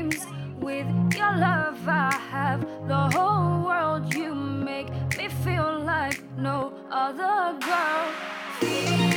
games. With your love, I have the whole world. You make me feel like no other girl.